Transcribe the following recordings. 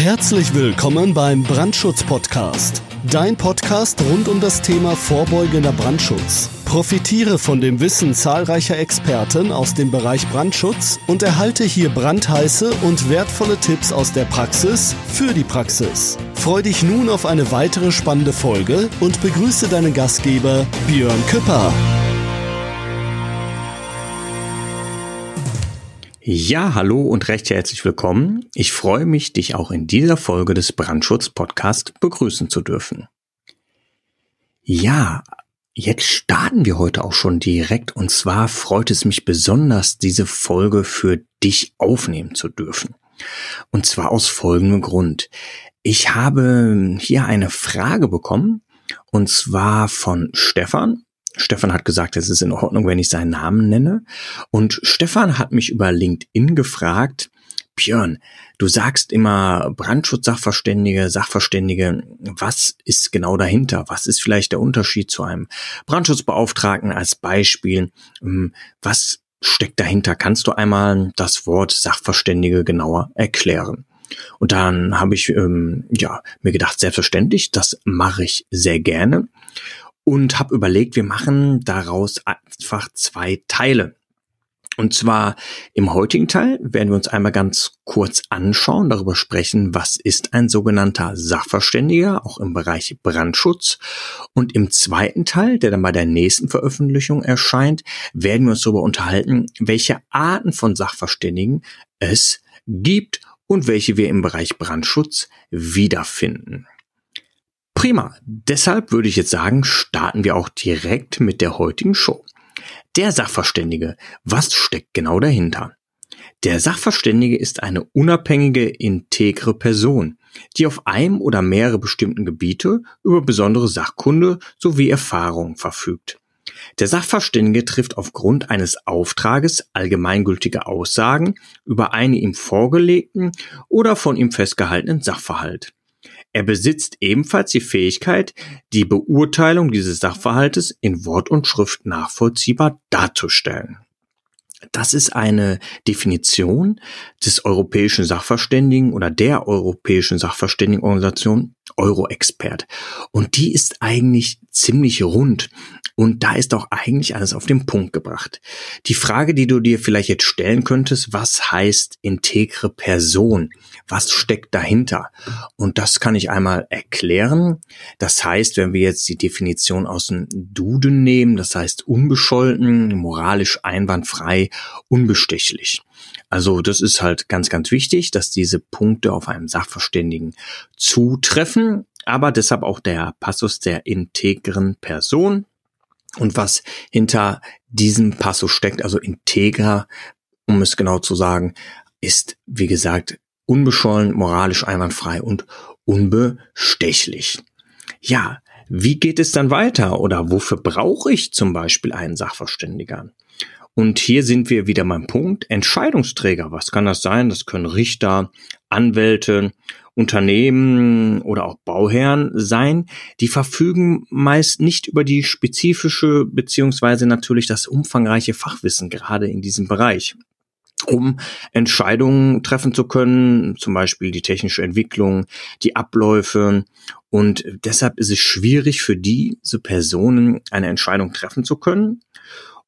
Herzlich willkommen beim Brandschutz-Podcast. Dein Podcast rund um das Thema vorbeugender Brandschutz. Profitiere von dem Wissen zahlreicher Experten aus dem Bereich Brandschutz und erhalte hier brandheiße und wertvolle Tipps aus der Praxis für die Praxis. Freu dich nun auf eine weitere spannende Folge und begrüße deinen Gastgeber Björn Küpper. Ja, hallo und recht herzlich willkommen. Ich freue mich, dich auch in dieser Folge des Brandschutz-Podcast begrüßen zu dürfen. Ja, jetzt starten wir heute auch schon direkt und zwar freut es mich besonders, diese Folge für dich aufnehmen zu dürfen. Und zwar aus folgendem Grund. Ich habe hier eine Frage bekommen und zwar von Stefan Stefan hat gesagt, es ist in Ordnung, wenn ich seinen Namen nenne. Und Stefan hat mich über LinkedIn gefragt, Björn, du sagst immer Brandschutzsachverständige, Sachverständige. Was ist genau dahinter? Was ist vielleicht der Unterschied zu einem Brandschutzbeauftragten als Beispiel? Ähm, was steckt dahinter? Kannst du einmal das Wort Sachverständige genauer erklären? Und dann habe ich ähm, ja mir gedacht, selbstverständlich, das mache ich sehr gerne und habe überlegt, wir machen daraus einfach zwei Teile. Und zwar im heutigen Teil werden wir uns einmal ganz kurz anschauen, darüber sprechen, was ist ein sogenannter Sachverständiger, auch im Bereich Brandschutz. Und im zweiten Teil, der dann bei der nächsten Veröffentlichung erscheint, werden wir uns darüber unterhalten, welche Arten von Sachverständigen es gibt und welche wir im Bereich Brandschutz wiederfinden. Prima. Deshalb würde ich jetzt sagen, starten wir auch direkt mit der heutigen Show. Der Sachverständige. Was steckt genau dahinter? Der Sachverständige ist eine unabhängige, integre Person, die auf einem oder mehrere bestimmten Gebiete über besondere Sachkunde sowie Erfahrung verfügt. Der Sachverständige trifft aufgrund eines Auftrages allgemeingültige Aussagen über einen ihm vorgelegten oder von ihm festgehaltenen Sachverhalt. Er besitzt ebenfalls die Fähigkeit, die Beurteilung dieses Sachverhaltes in Wort und Schrift nachvollziehbar darzustellen. Das ist eine Definition des europäischen Sachverständigen oder der europäischen Sachverständigenorganisation Euroexpert. Und die ist eigentlich ziemlich rund. Und da ist auch eigentlich alles auf den Punkt gebracht. Die Frage, die du dir vielleicht jetzt stellen könntest, was heißt integre Person? Was steckt dahinter? Und das kann ich einmal erklären. Das heißt, wenn wir jetzt die Definition aus dem Duden nehmen, das heißt unbescholten, moralisch einwandfrei, unbestechlich. Also das ist halt ganz, ganz wichtig, dass diese Punkte auf einem Sachverständigen zutreffen, aber deshalb auch der Passus der integren Person. Und was hinter diesem Passus steckt, also integer, um es genau zu sagen, ist, wie gesagt, unbeschollen, moralisch einwandfrei und unbestechlich. Ja, wie geht es dann weiter oder wofür brauche ich zum Beispiel einen Sachverständiger? Und hier sind wir wieder beim Punkt Entscheidungsträger. Was kann das sein? Das können Richter, Anwälte, Unternehmen oder auch Bauherren sein. Die verfügen meist nicht über die spezifische beziehungsweise natürlich das umfangreiche Fachwissen gerade in diesem Bereich um Entscheidungen treffen zu können, zum Beispiel die technische Entwicklung, die Abläufe. Und deshalb ist es schwierig für diese Personen eine Entscheidung treffen zu können.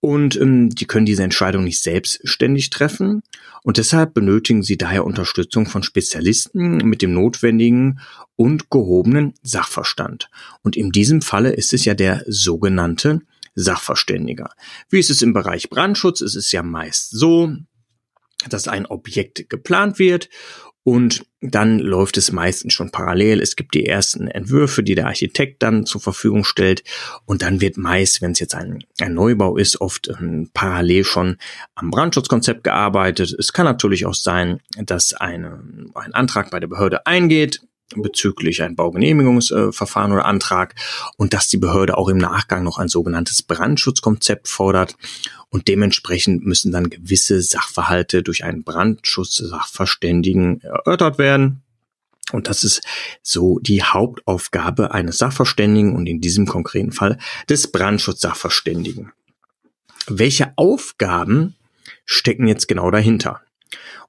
Und ähm, die können diese Entscheidung nicht selbstständig treffen. Und deshalb benötigen sie daher Unterstützung von Spezialisten mit dem notwendigen und gehobenen Sachverstand. Und in diesem Falle ist es ja der sogenannte Sachverständiger. Wie ist es im Bereich Brandschutz? Es ist ja meist so, dass ein Objekt geplant wird und dann läuft es meistens schon parallel. Es gibt die ersten Entwürfe, die der Architekt dann zur Verfügung stellt. Und dann wird meist, wenn es jetzt ein, ein Neubau ist, oft ähm, parallel schon am Brandschutzkonzept gearbeitet. Es kann natürlich auch sein, dass eine, ein Antrag bei der Behörde eingeht bezüglich ein Baugenehmigungsverfahren oder Antrag und dass die Behörde auch im Nachgang noch ein sogenanntes Brandschutzkonzept fordert und dementsprechend müssen dann gewisse Sachverhalte durch einen Brandschutzsachverständigen erörtert werden. Und das ist so die Hauptaufgabe eines Sachverständigen und in diesem konkreten Fall des Brandschutzsachverständigen. Welche Aufgaben stecken jetzt genau dahinter?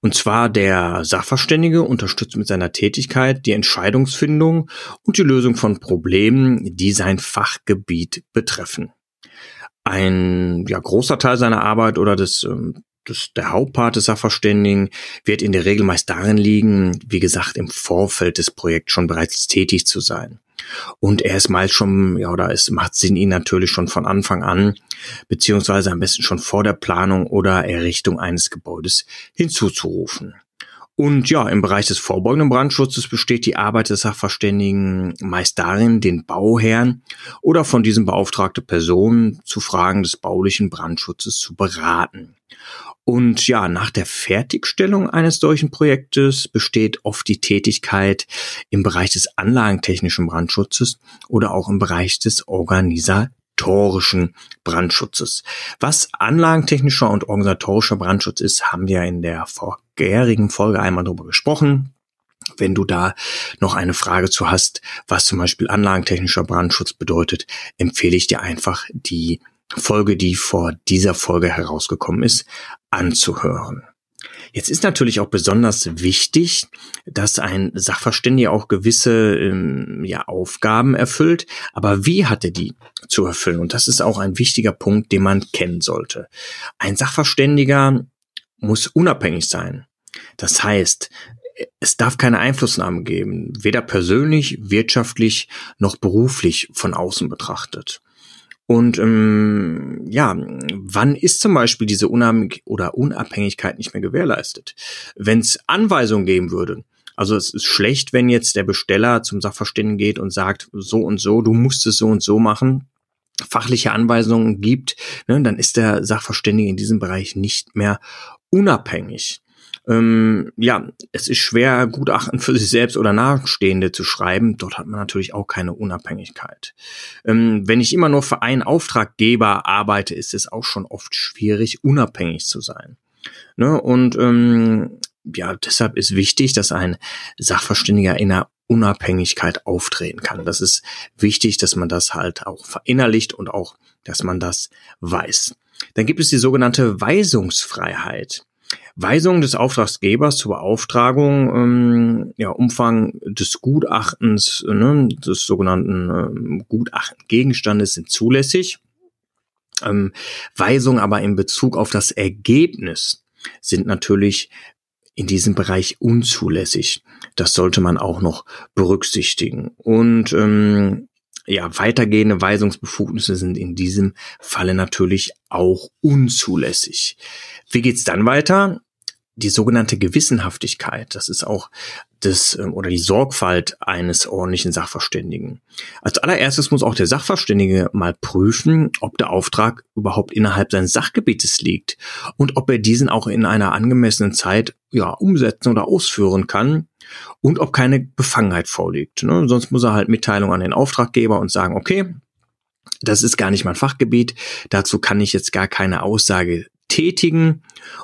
Und zwar der Sachverständige unterstützt mit seiner Tätigkeit die Entscheidungsfindung und die Lösung von Problemen, die sein Fachgebiet betreffen. Ein ja, großer Teil seiner Arbeit oder des, ähm, des, der Hauptpart des Sachverständigen wird in der Regel meist darin liegen, wie gesagt, im Vorfeld des Projekts schon bereits tätig zu sein. Und er ist meist schon, ja, oder es macht Sinn, ihn natürlich schon von Anfang an, beziehungsweise am besten schon vor der Planung oder Errichtung eines Gebäudes hinzuzurufen. Und ja, im Bereich des vorbeugenden Brandschutzes besteht die Arbeit des Sachverständigen meist darin, den Bauherrn oder von diesem beauftragte Person zu Fragen des baulichen Brandschutzes zu beraten. Und ja, nach der Fertigstellung eines solchen Projektes besteht oft die Tätigkeit im Bereich des anlagentechnischen Brandschutzes oder auch im Bereich des organisatorischen Brandschutzes. Was anlagentechnischer und organisatorischer Brandschutz ist, haben wir in der vorherigen Folge einmal darüber gesprochen. Wenn du da noch eine Frage zu hast, was zum Beispiel anlagentechnischer Brandschutz bedeutet, empfehle ich dir einfach die Folge, die vor dieser Folge herausgekommen ist, anzuhören. Jetzt ist natürlich auch besonders wichtig, dass ein Sachverständiger auch gewisse ähm, ja, Aufgaben erfüllt. Aber wie hat er die zu erfüllen? Und das ist auch ein wichtiger Punkt, den man kennen sollte. Ein Sachverständiger muss unabhängig sein. Das heißt, es darf keine Einflussnahme geben, weder persönlich, wirtschaftlich noch beruflich von außen betrachtet. Und ähm, ja, wann ist zum Beispiel diese Unab oder Unabhängigkeit nicht mehr gewährleistet? Wenn es Anweisungen geben würde, also es ist schlecht, wenn jetzt der Besteller zum Sachverständigen geht und sagt, so und so, du musst es so und so machen, fachliche Anweisungen gibt, ne, dann ist der Sachverständige in diesem Bereich nicht mehr unabhängig. Ähm, ja, es ist schwer, Gutachten für sich selbst oder Nachstehende zu schreiben. Dort hat man natürlich auch keine Unabhängigkeit. Ähm, wenn ich immer nur für einen Auftraggeber arbeite, ist es auch schon oft schwierig, unabhängig zu sein. Ne? Und ähm, ja, deshalb ist wichtig, dass ein Sachverständiger in einer Unabhängigkeit auftreten kann. Das ist wichtig, dass man das halt auch verinnerlicht und auch, dass man das weiß. Dann gibt es die sogenannte Weisungsfreiheit. Weisung des Auftragsgebers zur Beauftragung, ähm, ja, Umfang des Gutachtens, ne, des sogenannten ähm, Gutachtengegenstandes sind zulässig. Ähm, Weisungen aber in Bezug auf das Ergebnis sind natürlich in diesem Bereich unzulässig. Das sollte man auch noch berücksichtigen. Und ähm, ja, weitergehende Weisungsbefugnisse sind in diesem Falle natürlich auch unzulässig. Wie geht's dann weiter? die sogenannte Gewissenhaftigkeit, das ist auch das ähm, oder die Sorgfalt eines ordentlichen Sachverständigen. Als allererstes muss auch der Sachverständige mal prüfen, ob der Auftrag überhaupt innerhalb seines Sachgebietes liegt und ob er diesen auch in einer angemessenen Zeit ja umsetzen oder ausführen kann und ob keine Befangenheit vorliegt. Ne? Sonst muss er halt Mitteilung an den Auftraggeber und sagen, okay, das ist gar nicht mein Fachgebiet, dazu kann ich jetzt gar keine Aussage tätigen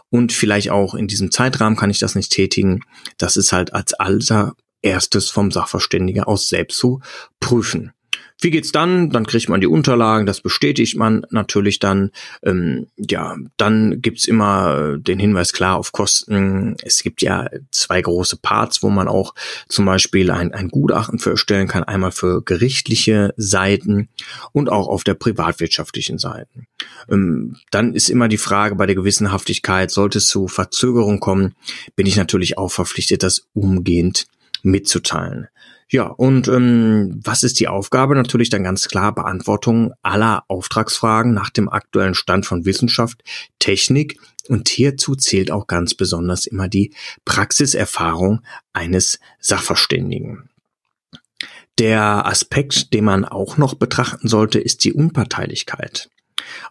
und vielleicht auch in diesem Zeitrahmen kann ich das nicht tätigen. Das ist halt als allererstes vom Sachverständiger aus selbst zu prüfen. Wie geht's dann? Dann kriegt man die Unterlagen, das bestätigt man natürlich dann. Ähm, ja, dann gibt's immer den Hinweis klar auf Kosten. Es gibt ja zwei große Parts, wo man auch zum Beispiel ein, ein Gutachten für erstellen kann. Einmal für gerichtliche Seiten und auch auf der privatwirtschaftlichen Seite. Ähm, dann ist immer die Frage bei der Gewissenhaftigkeit, sollte es zu Verzögerung kommen, bin ich natürlich auch verpflichtet, das umgehend mitzuteilen. Ja, und ähm, was ist die Aufgabe? Natürlich dann ganz klar Beantwortung aller Auftragsfragen nach dem aktuellen Stand von Wissenschaft, Technik und hierzu zählt auch ganz besonders immer die Praxiserfahrung eines Sachverständigen. Der Aspekt, den man auch noch betrachten sollte, ist die Unparteilichkeit.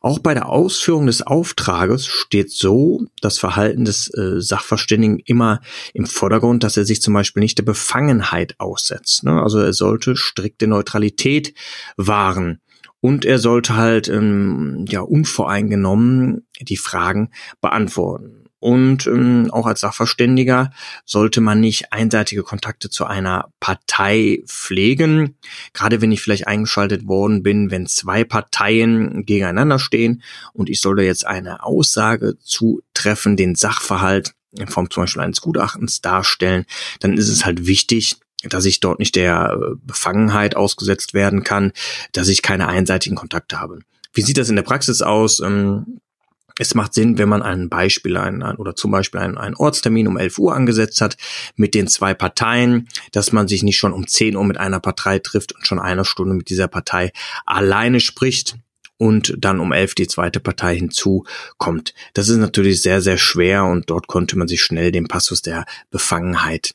Auch bei der Ausführung des Auftrages steht so das Verhalten des äh, Sachverständigen immer im Vordergrund, dass er sich zum Beispiel nicht der Befangenheit aussetzt. Ne? Also er sollte strikte Neutralität wahren. Und er sollte halt ähm, ja unvoreingenommen die Fragen beantworten. Und ähm, auch als Sachverständiger sollte man nicht einseitige Kontakte zu einer Partei pflegen. Gerade wenn ich vielleicht eingeschaltet worden bin, wenn zwei Parteien gegeneinander stehen und ich sollte jetzt eine Aussage zu treffen, den Sachverhalt in Form zum Beispiel eines Gutachtens darstellen, dann ist es halt wichtig, dass ich dort nicht der äh, Befangenheit ausgesetzt werden kann, dass ich keine einseitigen Kontakte habe. Wie sieht das in der Praxis aus? Ähm, es macht Sinn, wenn man ein Beispiel ein, ein, oder zum Beispiel einen, einen Ortstermin um 11 Uhr angesetzt hat mit den zwei Parteien, dass man sich nicht schon um 10 Uhr mit einer Partei trifft und schon eine Stunde mit dieser Partei alleine spricht und dann um 11 die zweite Partei hinzukommt. Das ist natürlich sehr, sehr schwer und dort konnte man sich schnell den Passus der Befangenheit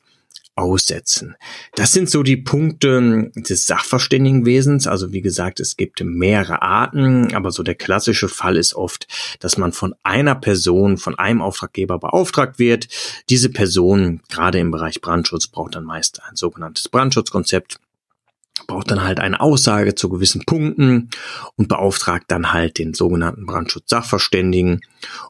aussetzen. Das sind so die Punkte des Sachverständigenwesens. Also wie gesagt, es gibt mehrere Arten, aber so der klassische Fall ist oft, dass man von einer Person, von einem Auftraggeber beauftragt wird. Diese Person, gerade im Bereich Brandschutz, braucht dann meist ein sogenanntes Brandschutzkonzept braucht dann halt eine Aussage zu gewissen Punkten und beauftragt dann halt den sogenannten Brandschutz-Sachverständigen.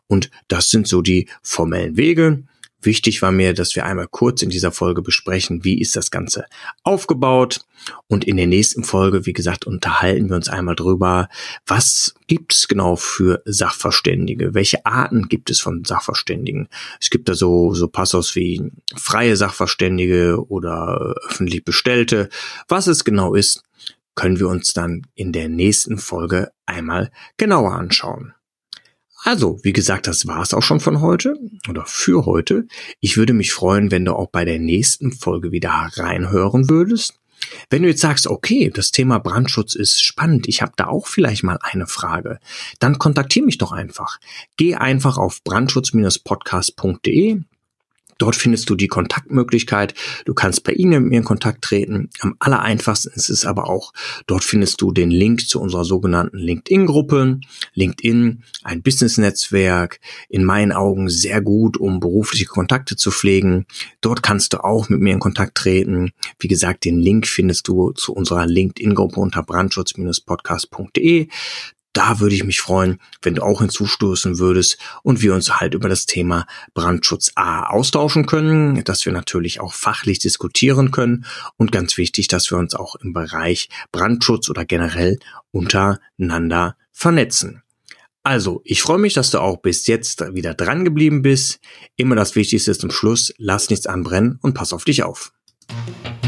Und das sind so die formellen Wege. Wichtig war mir, dass wir einmal kurz in dieser Folge besprechen, wie ist das Ganze aufgebaut. Und in der nächsten Folge, wie gesagt, unterhalten wir uns einmal drüber, was gibt es genau für Sachverständige? Welche Arten gibt es von Sachverständigen? Es gibt da so, so Passos wie freie Sachverständige oder öffentlich Bestellte. Was es genau ist, können wir uns dann in der nächsten Folge einmal genauer anschauen. Also, wie gesagt, das war's auch schon von heute oder für heute. Ich würde mich freuen, wenn du auch bei der nächsten Folge wieder reinhören würdest. Wenn du jetzt sagst, okay, das Thema Brandschutz ist spannend, ich habe da auch vielleicht mal eine Frage, dann kontaktiere mich doch einfach. Geh einfach auf brandschutz-podcast.de, Dort findest du die Kontaktmöglichkeit. Du kannst per E-Mail mit mir in Kontakt treten. Am aller einfachsten ist es aber auch, dort findest du den Link zu unserer sogenannten LinkedIn-Gruppe. LinkedIn, ein Business-Netzwerk, in meinen Augen sehr gut, um berufliche Kontakte zu pflegen. Dort kannst du auch mit mir in Kontakt treten. Wie gesagt, den Link findest du zu unserer LinkedIn-Gruppe unter brandschutz-podcast.de. Da würde ich mich freuen, wenn du auch hinzustoßen würdest und wir uns halt über das Thema Brandschutz A austauschen können, dass wir natürlich auch fachlich diskutieren können und ganz wichtig, dass wir uns auch im Bereich Brandschutz oder generell untereinander vernetzen. Also, ich freue mich, dass du auch bis jetzt wieder dran geblieben bist. Immer das Wichtigste zum Schluss, lass nichts anbrennen und pass auf dich auf.